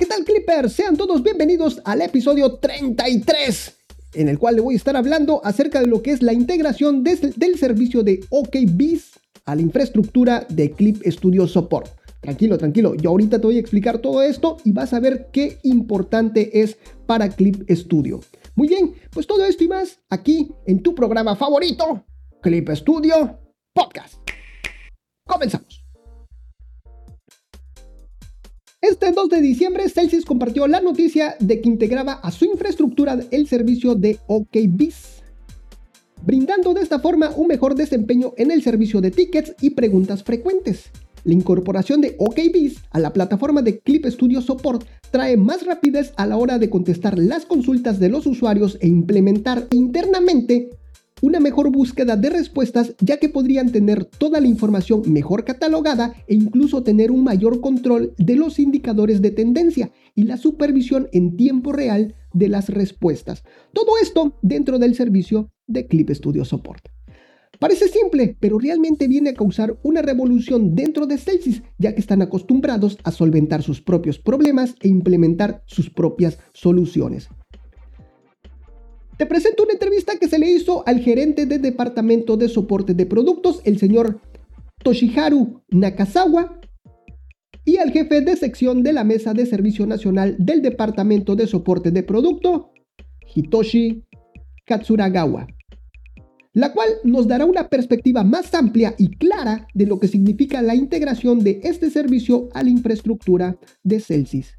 ¿qué tal Clippers? Sean todos bienvenidos al episodio 33, en el cual le voy a estar hablando acerca de lo que es la integración del servicio de OKBiz a la infraestructura de Clip Studio Support. Tranquilo, tranquilo, yo ahorita te voy a explicar todo esto y vas a ver qué importante es para Clip Studio. Muy bien, pues todo esto y más aquí en tu programa favorito, Clip Studio Podcast. Comenzamos. Este 2 de diciembre, Celsius compartió la noticia de que integraba a su infraestructura el servicio de OKBiz, brindando de esta forma un mejor desempeño en el servicio de tickets y preguntas frecuentes. La incorporación de OKBiz a la plataforma de Clip Studio Support trae más rapidez a la hora de contestar las consultas de los usuarios e implementar internamente una mejor búsqueda de respuestas ya que podrían tener toda la información mejor catalogada e incluso tener un mayor control de los indicadores de tendencia y la supervisión en tiempo real de las respuestas. Todo esto dentro del servicio de Clip Studio Support. Parece simple, pero realmente viene a causar una revolución dentro de Celsius, ya que están acostumbrados a solventar sus propios problemas e implementar sus propias soluciones. Te presento una entrevista que se le hizo al gerente del departamento de soporte de productos, el señor Toshiharu Nakazawa, y al jefe de sección de la Mesa de Servicio Nacional del Departamento de Soporte de Producto, Hitoshi Katsuragawa, la cual nos dará una perspectiva más amplia y clara de lo que significa la integración de este servicio a la infraestructura de Celsius.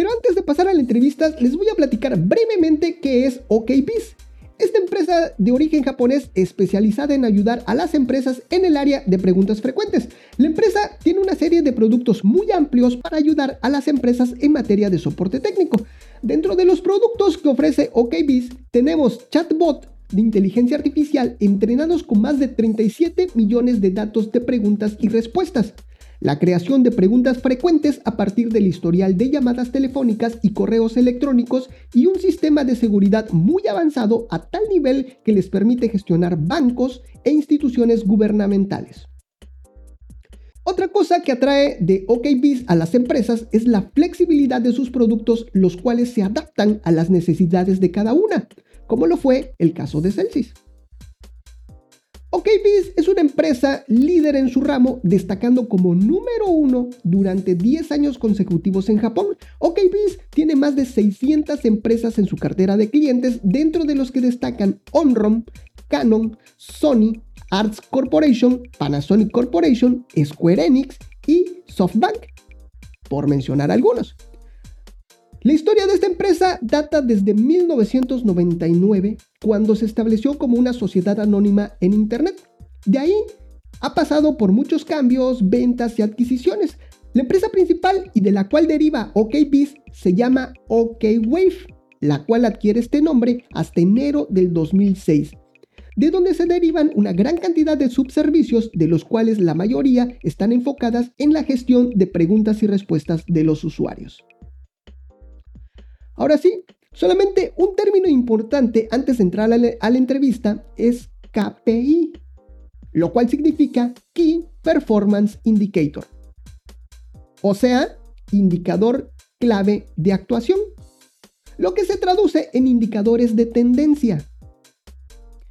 Pero antes de pasar a la entrevista, les voy a platicar brevemente qué es OKBiz. Esta empresa de origen japonés especializada en ayudar a las empresas en el área de preguntas frecuentes. La empresa tiene una serie de productos muy amplios para ayudar a las empresas en materia de soporte técnico. Dentro de los productos que ofrece OKBiz tenemos chatbot de inteligencia artificial entrenados con más de 37 millones de datos de preguntas y respuestas la creación de preguntas frecuentes a partir del historial de llamadas telefónicas y correos electrónicos y un sistema de seguridad muy avanzado a tal nivel que les permite gestionar bancos e instituciones gubernamentales. Otra cosa que atrae de OKBiz a las empresas es la flexibilidad de sus productos, los cuales se adaptan a las necesidades de cada una, como lo fue el caso de Celsius. OKBiz es una empresa líder en su ramo, destacando como número uno durante 10 años consecutivos en Japón. OKBiz tiene más de 600 empresas en su cartera de clientes, dentro de los que destacan Omron, Canon, Sony, Arts Corporation, Panasonic Corporation, Square Enix y SoftBank, por mencionar algunos. La historia de esta empresa data desde 1999, cuando se estableció como una sociedad anónima en Internet. De ahí ha pasado por muchos cambios, ventas y adquisiciones. La empresa principal y de la cual deriva OKBiz se llama OKWave, la cual adquiere este nombre hasta enero del 2006, de donde se derivan una gran cantidad de subservicios, de los cuales la mayoría están enfocadas en la gestión de preguntas y respuestas de los usuarios. Ahora sí, solamente un término importante antes de entrar a la, entrevista es KPI, lo cual significa Key Performance Indicator, o sea, indicador clave de actuación, lo que se traduce en indicadores de tendencia,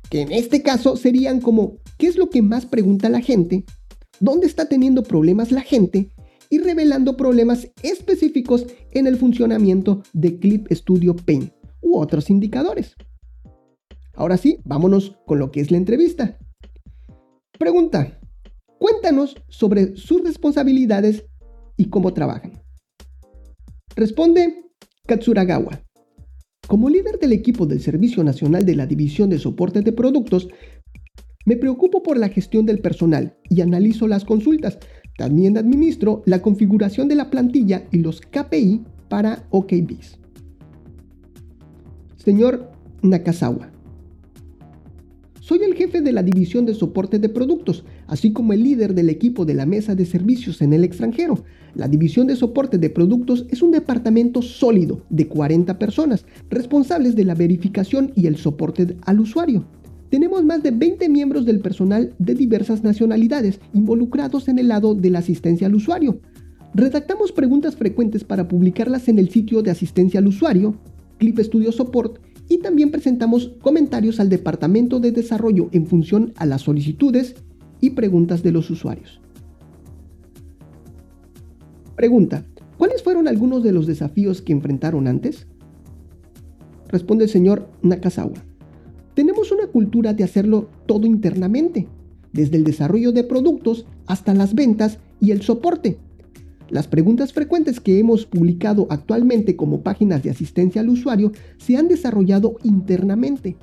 que en este caso serían como ¿qué es lo que más pregunta la gente? ¿Dónde está teniendo problemas la gente? Y revelando problemas específicos en el funcionamiento de Clip Studio Paint u otros indicadores. Ahora sí, vámonos con lo que es la entrevista. Pregunta, cuéntanos sobre sus responsabilidades y cómo trabajan. Responde Katsuragawa. Como líder del equipo del Servicio Nacional de la División de Soporte de Productos, me preocupo por la gestión del personal y analizo las consultas, también administro la configuración de la plantilla y los KPI para OKBiz. Señor Nakazawa. Soy el jefe de la división de soporte de productos, así como el líder del equipo de la mesa de servicios en el extranjero. La división de soporte de productos es un departamento sólido de 40 personas, responsables de la verificación y el soporte al usuario. Tenemos más de 20 miembros del personal de diversas nacionalidades involucrados en el lado de la asistencia al usuario. Redactamos preguntas frecuentes para publicarlas en el sitio de asistencia al usuario, Clip Studio Support, y también presentamos comentarios al departamento de desarrollo en función a las solicitudes y preguntas de los usuarios. Pregunta, ¿cuáles fueron algunos de los desafíos que enfrentaron antes? Responde el señor Nakazawa. Cultura de hacerlo todo internamente, desde el desarrollo de productos hasta las ventas y el soporte. Las preguntas frecuentes que hemos publicado actualmente como páginas de asistencia al usuario se han desarrollado internamente.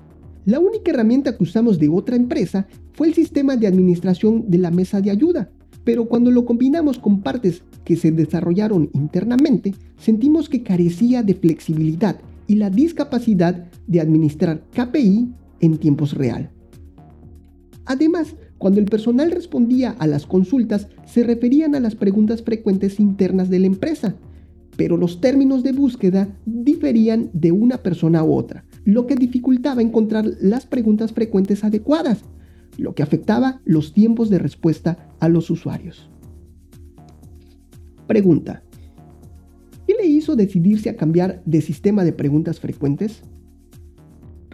La única herramienta que usamos de otra empresa fue el sistema de administración de la mesa de ayuda, pero cuando lo combinamos con partes que se desarrollaron internamente, sentimos que carecía de flexibilidad y la discapacidad de administrar KPI en tiempos real. Además, cuando el personal respondía a las consultas, se referían a las preguntas frecuentes internas de la empresa, pero los términos de búsqueda diferían de una persona a otra, lo que dificultaba encontrar las preguntas frecuentes adecuadas, lo que afectaba los tiempos de respuesta a los usuarios. Pregunta. ¿Qué le hizo decidirse a cambiar de sistema de preguntas frecuentes?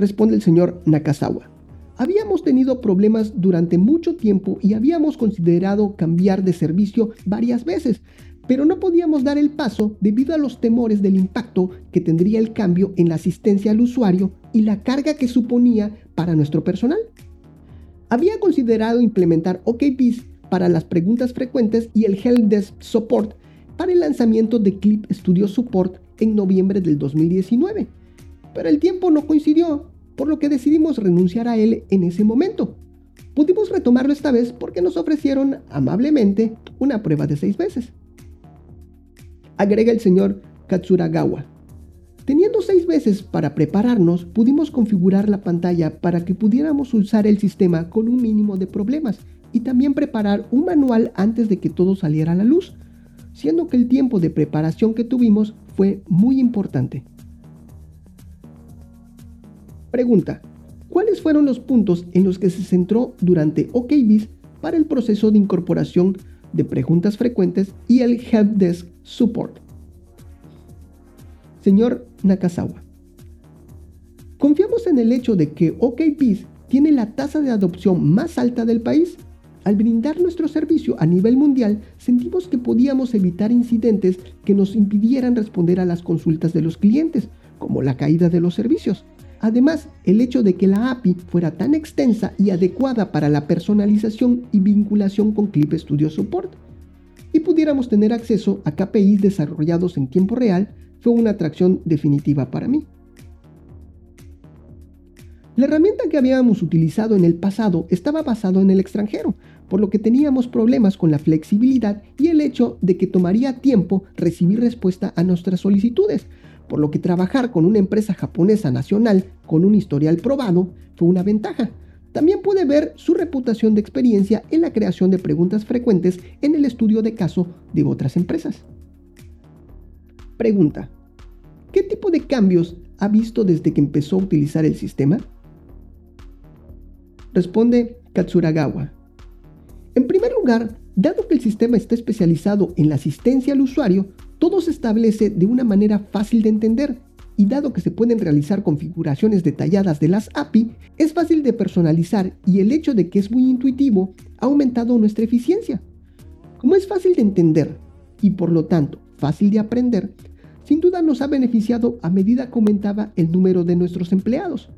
Responde el señor Nakazawa. Habíamos tenido problemas durante mucho tiempo y habíamos considerado cambiar de servicio varias veces, pero no podíamos dar el paso debido a los temores del impacto que tendría el cambio en la asistencia al usuario y la carga que suponía para nuestro personal. Había considerado implementar OKBIS para las preguntas frecuentes y el Help Desk Support para el lanzamiento de Clip Studio Support en noviembre del 2019, pero el tiempo no coincidió por lo que decidimos renunciar a él en ese momento. Pudimos retomarlo esta vez porque nos ofrecieron amablemente una prueba de seis meses. Agrega el señor Katsuragawa. Teniendo seis meses para prepararnos, pudimos configurar la pantalla para que pudiéramos usar el sistema con un mínimo de problemas y también preparar un manual antes de que todo saliera a la luz, siendo que el tiempo de preparación que tuvimos fue muy importante. Pregunta. ¿Cuáles fueron los puntos en los que se centró durante OKBIS para el proceso de incorporación de preguntas frecuentes y el Help Desk Support? Señor Nakazawa. Confiamos en el hecho de que OKBIS tiene la tasa de adopción más alta del país. Al brindar nuestro servicio a nivel mundial, sentimos que podíamos evitar incidentes que nos impidieran responder a las consultas de los clientes, como la caída de los servicios. Además, el hecho de que la API fuera tan extensa y adecuada para la personalización y vinculación con Clip Studio Support y pudiéramos tener acceso a KPIs desarrollados en tiempo real fue una atracción definitiva para mí. La herramienta que habíamos utilizado en el pasado estaba basado en el extranjero, por lo que teníamos problemas con la flexibilidad y el hecho de que tomaría tiempo recibir respuesta a nuestras solicitudes, por lo que trabajar con una empresa japonesa nacional con un historial probado fue una ventaja. También pude ver su reputación de experiencia en la creación de preguntas frecuentes en el estudio de caso de otras empresas. Pregunta. ¿Qué tipo de cambios ha visto desde que empezó a utilizar el sistema? Responde Katsuragawa. En primer lugar, dado que el sistema está especializado en la asistencia al usuario, todo se establece de una manera fácil de entender y dado que se pueden realizar configuraciones detalladas de las API, es fácil de personalizar y el hecho de que es muy intuitivo ha aumentado nuestra eficiencia. Como es fácil de entender y por lo tanto fácil de aprender, sin duda nos ha beneficiado a medida que aumentaba el número de nuestros empleados.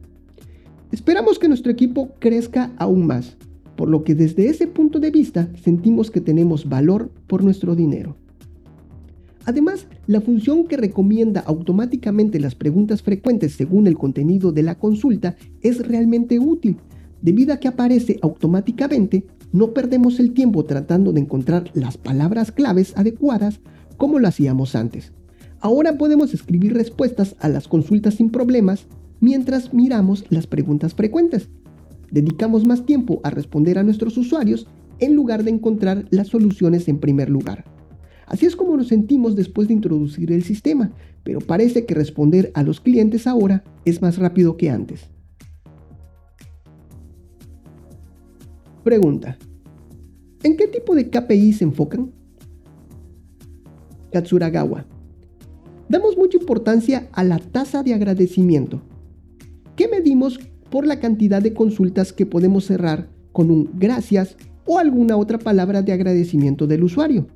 Esperamos que nuestro equipo crezca aún más, por lo que desde ese punto de vista sentimos que tenemos valor por nuestro dinero. Además, la función que recomienda automáticamente las preguntas frecuentes según el contenido de la consulta es realmente útil. Debido a que aparece automáticamente, no perdemos el tiempo tratando de encontrar las palabras claves adecuadas como lo hacíamos antes. Ahora podemos escribir respuestas a las consultas sin problemas mientras miramos las preguntas frecuentes. Dedicamos más tiempo a responder a nuestros usuarios en lugar de encontrar las soluciones en primer lugar. Así es como nos sentimos después de introducir el sistema, pero parece que responder a los clientes ahora es más rápido que antes. Pregunta. ¿En qué tipo de KPI se enfocan? Katsuragawa. Damos mucha importancia a la tasa de agradecimiento. ¿Qué medimos por la cantidad de consultas que podemos cerrar con un gracias o alguna otra palabra de agradecimiento del usuario.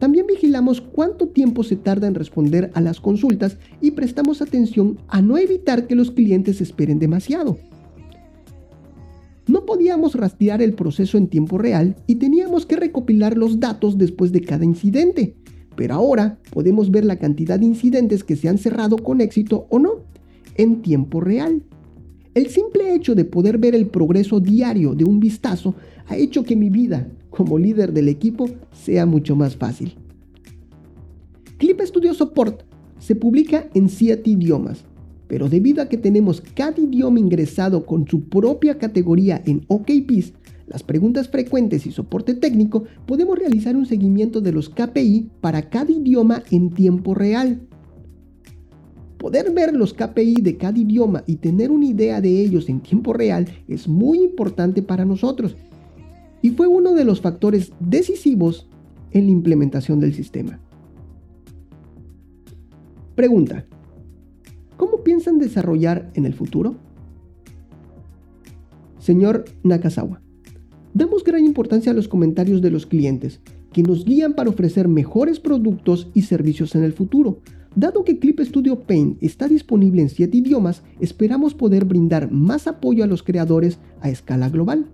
También vigilamos cuánto tiempo se tarda en responder a las consultas y prestamos atención a no evitar que los clientes esperen demasiado. No podíamos rastrear el proceso en tiempo real y teníamos que recopilar los datos después de cada incidente, pero ahora podemos ver la cantidad de incidentes que se han cerrado con éxito o no en tiempo real. El simple hecho de poder ver el progreso diario de un vistazo ha hecho que mi vida como líder del equipo sea mucho más fácil. Clip Studio Support se publica en 7 idiomas, pero debido a que tenemos cada idioma ingresado con su propia categoría en OKPIS, las preguntas frecuentes y soporte técnico, podemos realizar un seguimiento de los KPI para cada idioma en tiempo real. Poder ver los KPI de cada idioma y tener una idea de ellos en tiempo real es muy importante para nosotros y fue uno de los factores decisivos en la implementación del sistema. Pregunta. ¿Cómo piensan desarrollar en el futuro? Señor Nakazawa, damos gran importancia a los comentarios de los clientes, que nos guían para ofrecer mejores productos y servicios en el futuro, Dado que Clip Studio Paint está disponible en 7 idiomas, esperamos poder brindar más apoyo a los creadores a escala global.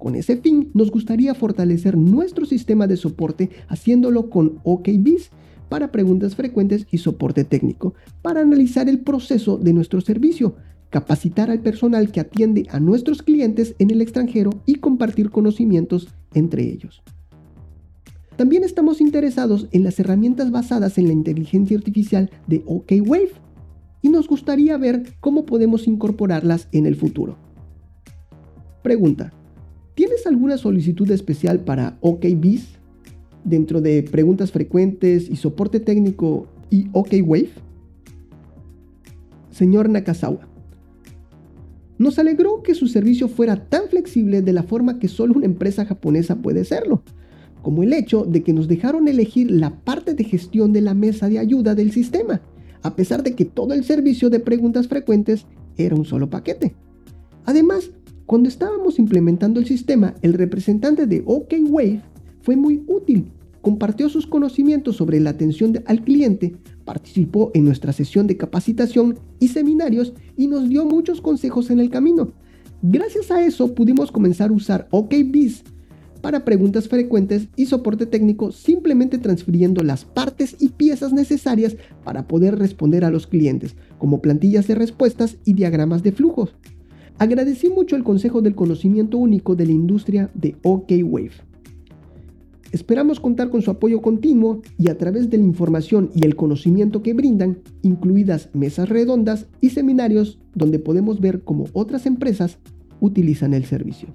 Con ese fin, nos gustaría fortalecer nuestro sistema de soporte haciéndolo con OKBIS para preguntas frecuentes y soporte técnico, para analizar el proceso de nuestro servicio, capacitar al personal que atiende a nuestros clientes en el extranjero y compartir conocimientos entre ellos. También estamos interesados en las herramientas basadas en la inteligencia artificial de OKWave y nos gustaría ver cómo podemos incorporarlas en el futuro. Pregunta. ¿Tienes alguna solicitud especial para OKBiz dentro de preguntas frecuentes y soporte técnico y OKWave? Señor Nakazawa. Nos alegró que su servicio fuera tan flexible de la forma que solo una empresa japonesa puede serlo como el hecho de que nos dejaron elegir la parte de gestión de la mesa de ayuda del sistema, a pesar de que todo el servicio de preguntas frecuentes era un solo paquete. Además, cuando estábamos implementando el sistema, el representante de OKWave fue muy útil. Compartió sus conocimientos sobre la atención al cliente, participó en nuestra sesión de capacitación y seminarios y nos dio muchos consejos en el camino. Gracias a eso pudimos comenzar a usar OKBiz para preguntas frecuentes y soporte técnico simplemente transfiriendo las partes y piezas necesarias para poder responder a los clientes, como plantillas de respuestas y diagramas de flujos. Agradecí mucho el consejo del conocimiento único de la industria de OKWave. Esperamos contar con su apoyo continuo y a través de la información y el conocimiento que brindan, incluidas mesas redondas y seminarios donde podemos ver cómo otras empresas utilizan el servicio.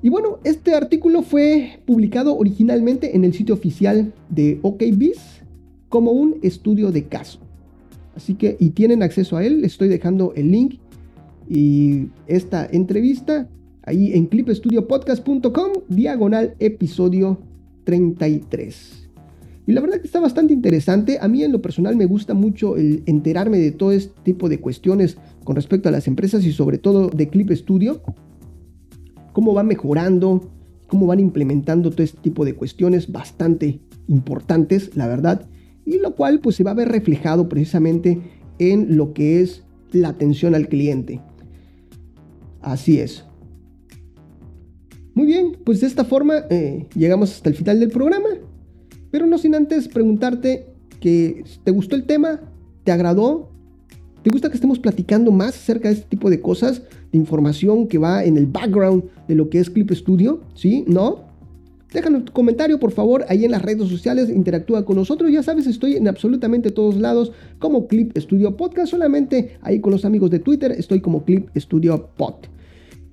Y bueno, este artículo fue publicado originalmente en el sitio oficial de OKBiz como un estudio de caso. Así que, y tienen acceso a él, les estoy dejando el link y esta entrevista ahí en clipstudiopodcast.com, diagonal episodio 33. Y la verdad que está bastante interesante. A mí en lo personal me gusta mucho el enterarme de todo este tipo de cuestiones con respecto a las empresas y sobre todo de Clip Studio cómo va mejorando, cómo van implementando todo este tipo de cuestiones bastante importantes, la verdad, y lo cual pues se va a ver reflejado precisamente en lo que es la atención al cliente. Así es. Muy bien, pues de esta forma eh, llegamos hasta el final del programa, pero no sin antes preguntarte que te gustó el tema, te agradó, ¿Te gusta que estemos platicando más acerca de este tipo de cosas, de información que va en el background de lo que es Clip Studio? ¿Sí? ¿No? Déjanos tu comentario, por favor, ahí en las redes sociales, interactúa con nosotros. Ya sabes, estoy en absolutamente todos lados como Clip Studio Podcast. Solamente ahí con los amigos de Twitter estoy como Clip Studio Pod.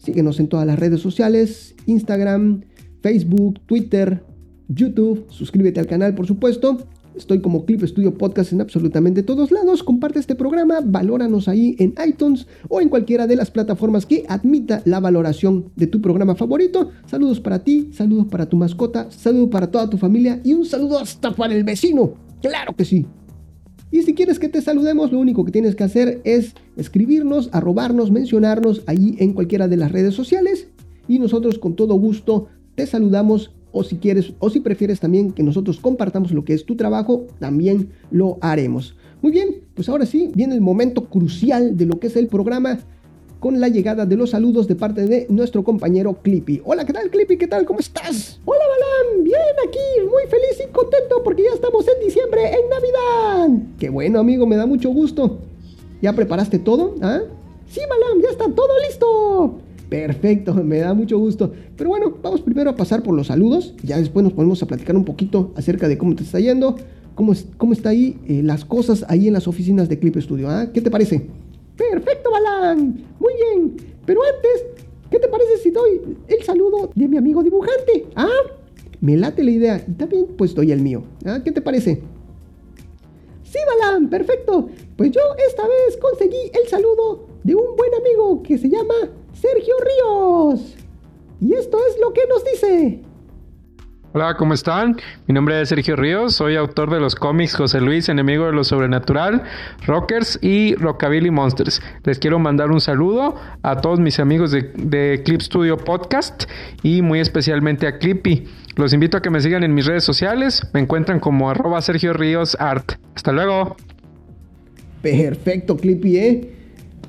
Síguenos en todas las redes sociales, Instagram, Facebook, Twitter, YouTube. Suscríbete al canal, por supuesto. Estoy como Clip Studio Podcast en absolutamente todos lados. Comparte este programa, valóranos ahí en iTunes o en cualquiera de las plataformas que admita la valoración de tu programa favorito. Saludos para ti, saludos para tu mascota, saludos para toda tu familia y un saludo hasta para el vecino Claro que sí. Y si quieres que te saludemos, lo único que tienes que hacer es escribirnos, arrobarnos, mencionarnos ahí en cualquiera de las redes sociales y nosotros con todo gusto te saludamos o si quieres o si prefieres también que nosotros compartamos lo que es tu trabajo, también lo haremos. Muy bien, pues ahora sí viene el momento crucial de lo que es el programa con la llegada de los saludos de parte de nuestro compañero Clippy. Hola, ¿qué tal Clippy? ¿Qué tal? ¿Cómo estás? Hola, Balam. Bien, aquí, muy feliz y contento porque ya estamos en diciembre, en Navidad. Qué bueno, amigo, me da mucho gusto. ¿Ya preparaste todo? ¿Ah? Sí, Balam, ya está todo listo. Perfecto, me da mucho gusto. Pero bueno, vamos primero a pasar por los saludos. Ya después nos ponemos a platicar un poquito acerca de cómo te está yendo, cómo, cómo está ahí eh, las cosas ahí en las oficinas de Clip Studio. ¿ah? ¿Qué te parece? Perfecto, Balán. Muy bien. Pero antes, ¿qué te parece si doy el saludo de mi amigo dibujante? ¿Ah? Me late la idea. Y también pues doy el mío. ¿Ah? ¿Qué te parece? Sí, Balán, perfecto. Pues yo esta vez conseguí el saludo de un buen amigo que se llama Sergio Ríos. Y esto es lo que nos dice. Hola, ¿cómo están? Mi nombre es Sergio Ríos, soy autor de los cómics José Luis, Enemigo de lo Sobrenatural, Rockers y Rockabilly Monsters. Les quiero mandar un saludo a todos mis amigos de, Clip Studio Podcast y muy especialmente a Clippy. Los invito a que me sigan en mis redes sociales, me encuentran como arroba Sergio Ríos Art. Hasta luego. Perfecto, Clippy, ¿eh?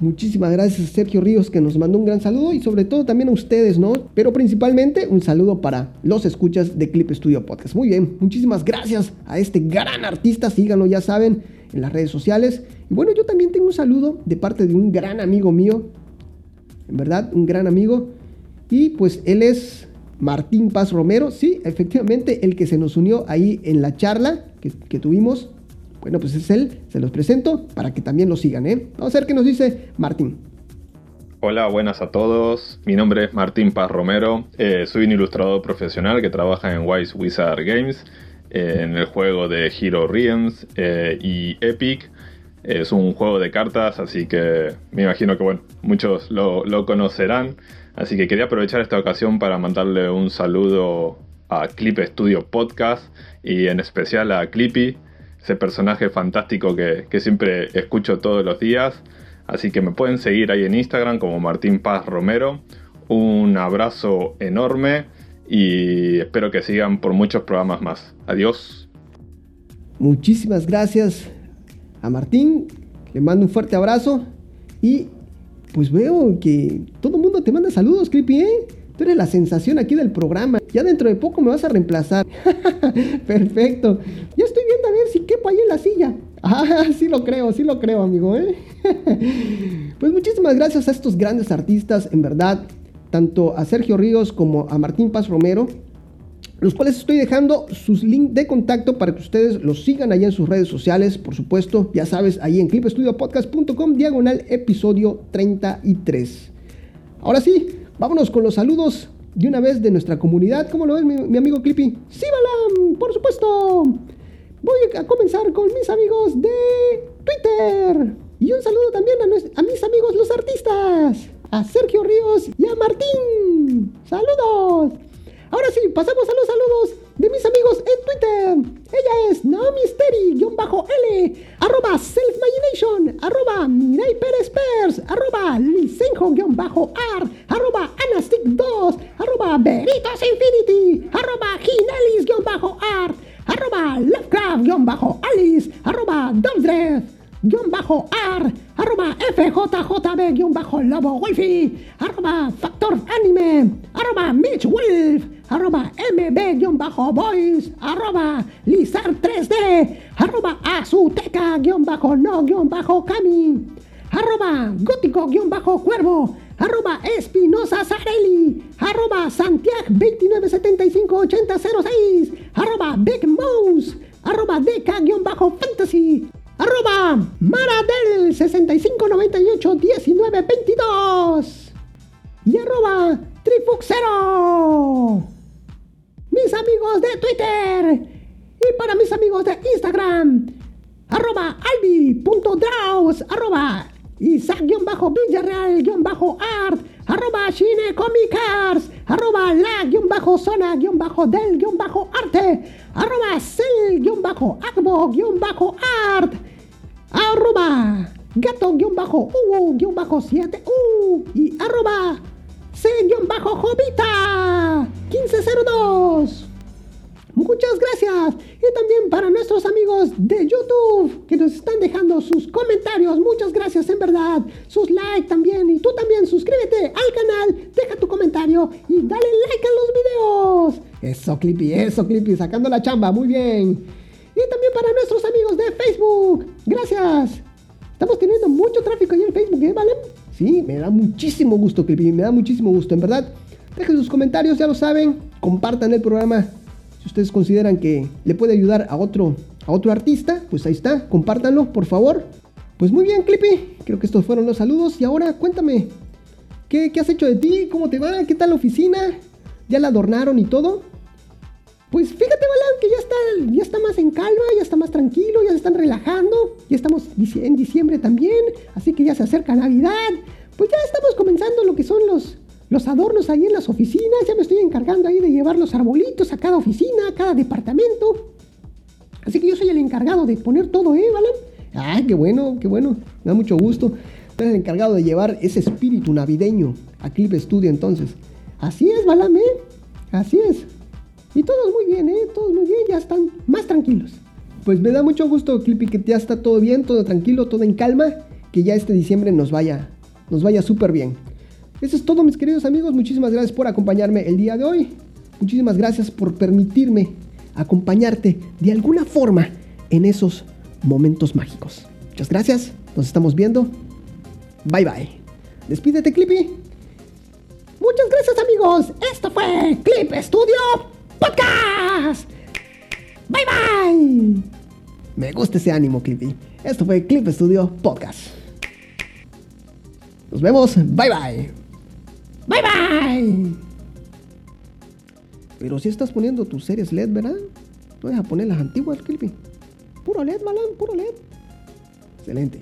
Muchísimas gracias a Sergio Ríos que nos mandó un gran saludo y sobre todo también a ustedes, ¿no? Pero principalmente un saludo para los escuchas de Clip Studio Podcast. Muy bien, muchísimas gracias a este gran artista, síganlo, ya saben, en las redes sociales. Y bueno, yo también tengo un saludo de parte de un gran amigo mío, en verdad, un gran amigo. Y pues él es Martín Paz Romero, sí, efectivamente, el que se nos unió ahí en la charla que, que tuvimos bueno, pues es él, se los presento para que también lo sigan, ¿eh? Vamos a ver qué nos dice Martín. Hola, buenas a todos. Mi nombre es Martín Paz Romero. Eh, soy un ilustrador profesional que trabaja en Wise Wizard Games, eh, en el juego de Hero Realms eh, y Epic. Es un juego de cartas, así que me imagino que bueno, muchos lo, lo conocerán. Así que quería aprovechar esta ocasión para mandarle un saludo a Clip Studio Podcast y en especial a Clippy, ese personaje fantástico que, siempre escucho todos los días. Así que me pueden seguir ahí en Instagram como Martín Paz Romero. Un abrazo enorme y espero que sigan por muchos programas más. Adiós. Muchísimas gracias a Martín. Le mando un fuerte abrazo y pues veo que todo el mundo te manda saludos, Creepy, ¿eh? Tú eres la sensación aquí del programa. Ya dentro de poco me vas a reemplazar. Perfecto. Ya estoy viendo a ver si quepo ahí en la silla. Ah, sí lo creo, sí lo creo, amigo. ¿eh? pues muchísimas gracias a estos grandes artistas, en verdad. Tanto a Sergio Ríos como a Martín Paz Romero. Los cuales estoy dejando sus links de contacto para que ustedes los sigan allá en sus redes sociales, por supuesto. Ya sabes, ahí en clipestudiopodcast.com, diagonal episodio 33. Ahora sí, Vámonos con los saludos de una vez de nuestra comunidad. ¿Cómo lo ves, mi, amigo Clippy? Sí, Balam, por supuesto. Voy a comenzar con mis amigos de Twitter. Arroba azuteca bajo no bajo kami, arroba gótico bajo cuervo, arroba espinosa sarelli, arroba santiago 29758006, arroba big mouse, arroba deca bajo fantasy, arroba maradel 65981922 y arroba trifuxero. Mis amigos de Twitter. Y para mis amigos de Instagram, arroba albi.draus, arroba Isaac-Villarreal-Art, arroba cinecomiccars, arroba la-zona-del-arte, arroba cel-agbo-art, arroba gato-u-7u y arroba c-jovita 1502. Muchas gracias. Y también para nuestros amigos de YouTube que nos están dejando sus comentarios. Muchas gracias en verdad. Sus likes también. Y tú también suscríbete al canal. Deja tu comentario y dale like a los videos. Eso, Clippy, eso, Clippy. Sacando la chamba. Muy bien. Y también para nuestros amigos de Facebook. Gracias. Estamos teniendo mucho tráfico ahí en Facebook, ¿eh, Valen? Sí, me da muchísimo gusto, Clippy. Me da muchísimo gusto, en verdad. Dejen sus comentarios, ya lo saben. Compartan el programa si ustedes consideran que le puede ayudar a otro, a otro artista, pues ahí está, compártanlo, por favor. Pues muy bien, Clippy, creo que estos fueron los saludos. Y ahora cuéntame, ¿qué, has hecho de ti? ¿Cómo te va? ¿Qué tal la oficina? ¿Ya la adornaron y todo? Pues fíjate, Balan, que ya está, ya está más en calma, ya está más tranquilo, ya se están relajando. Ya estamos en diciembre también, así que ya se acerca Navidad. Pues ya estamos comenzando lo que son los, los adornos ahí en las oficinas. Ya me estoy encargando ahí de llevar los arbolitos a cada oficina, a cada departamento. Así que yo soy el encargado de poner todo, ¿eh, Balan? Ah, qué bueno, qué bueno. Me da mucho gusto. Soy el encargado de llevar ese espíritu navideño a Clip Studio entonces. Así es, Balam, ¿eh? Así es. Y todos muy bien, ¿eh? Todos muy bien, ya están más tranquilos. Pues me da mucho gusto, Clippy, que ya está todo bien, todo tranquilo, todo en calma. Que ya este diciembre nos vaya, nos vaya súper bien. Eso es todo mis queridos amigos, muchísimas gracias por acompañarme el día de hoy. Muchísimas gracias por permitirme acompañarte de alguna forma en esos momentos mágicos. Muchas gracias, nos estamos viendo. Bye bye. Despídete, Clippy. Muchas gracias amigos, esto fue Clip Studio Podcast. Bye bye. Me gusta ese ánimo, Clippy. Esto fue Clip Studio Podcast. Nos vemos. Bye bye. Bye bye. Pero si estás poniendo tus series LED, ¿verdad? No vas a poner las antiguas, Clippy. Puro LED, Malan, puro LED. Excelente.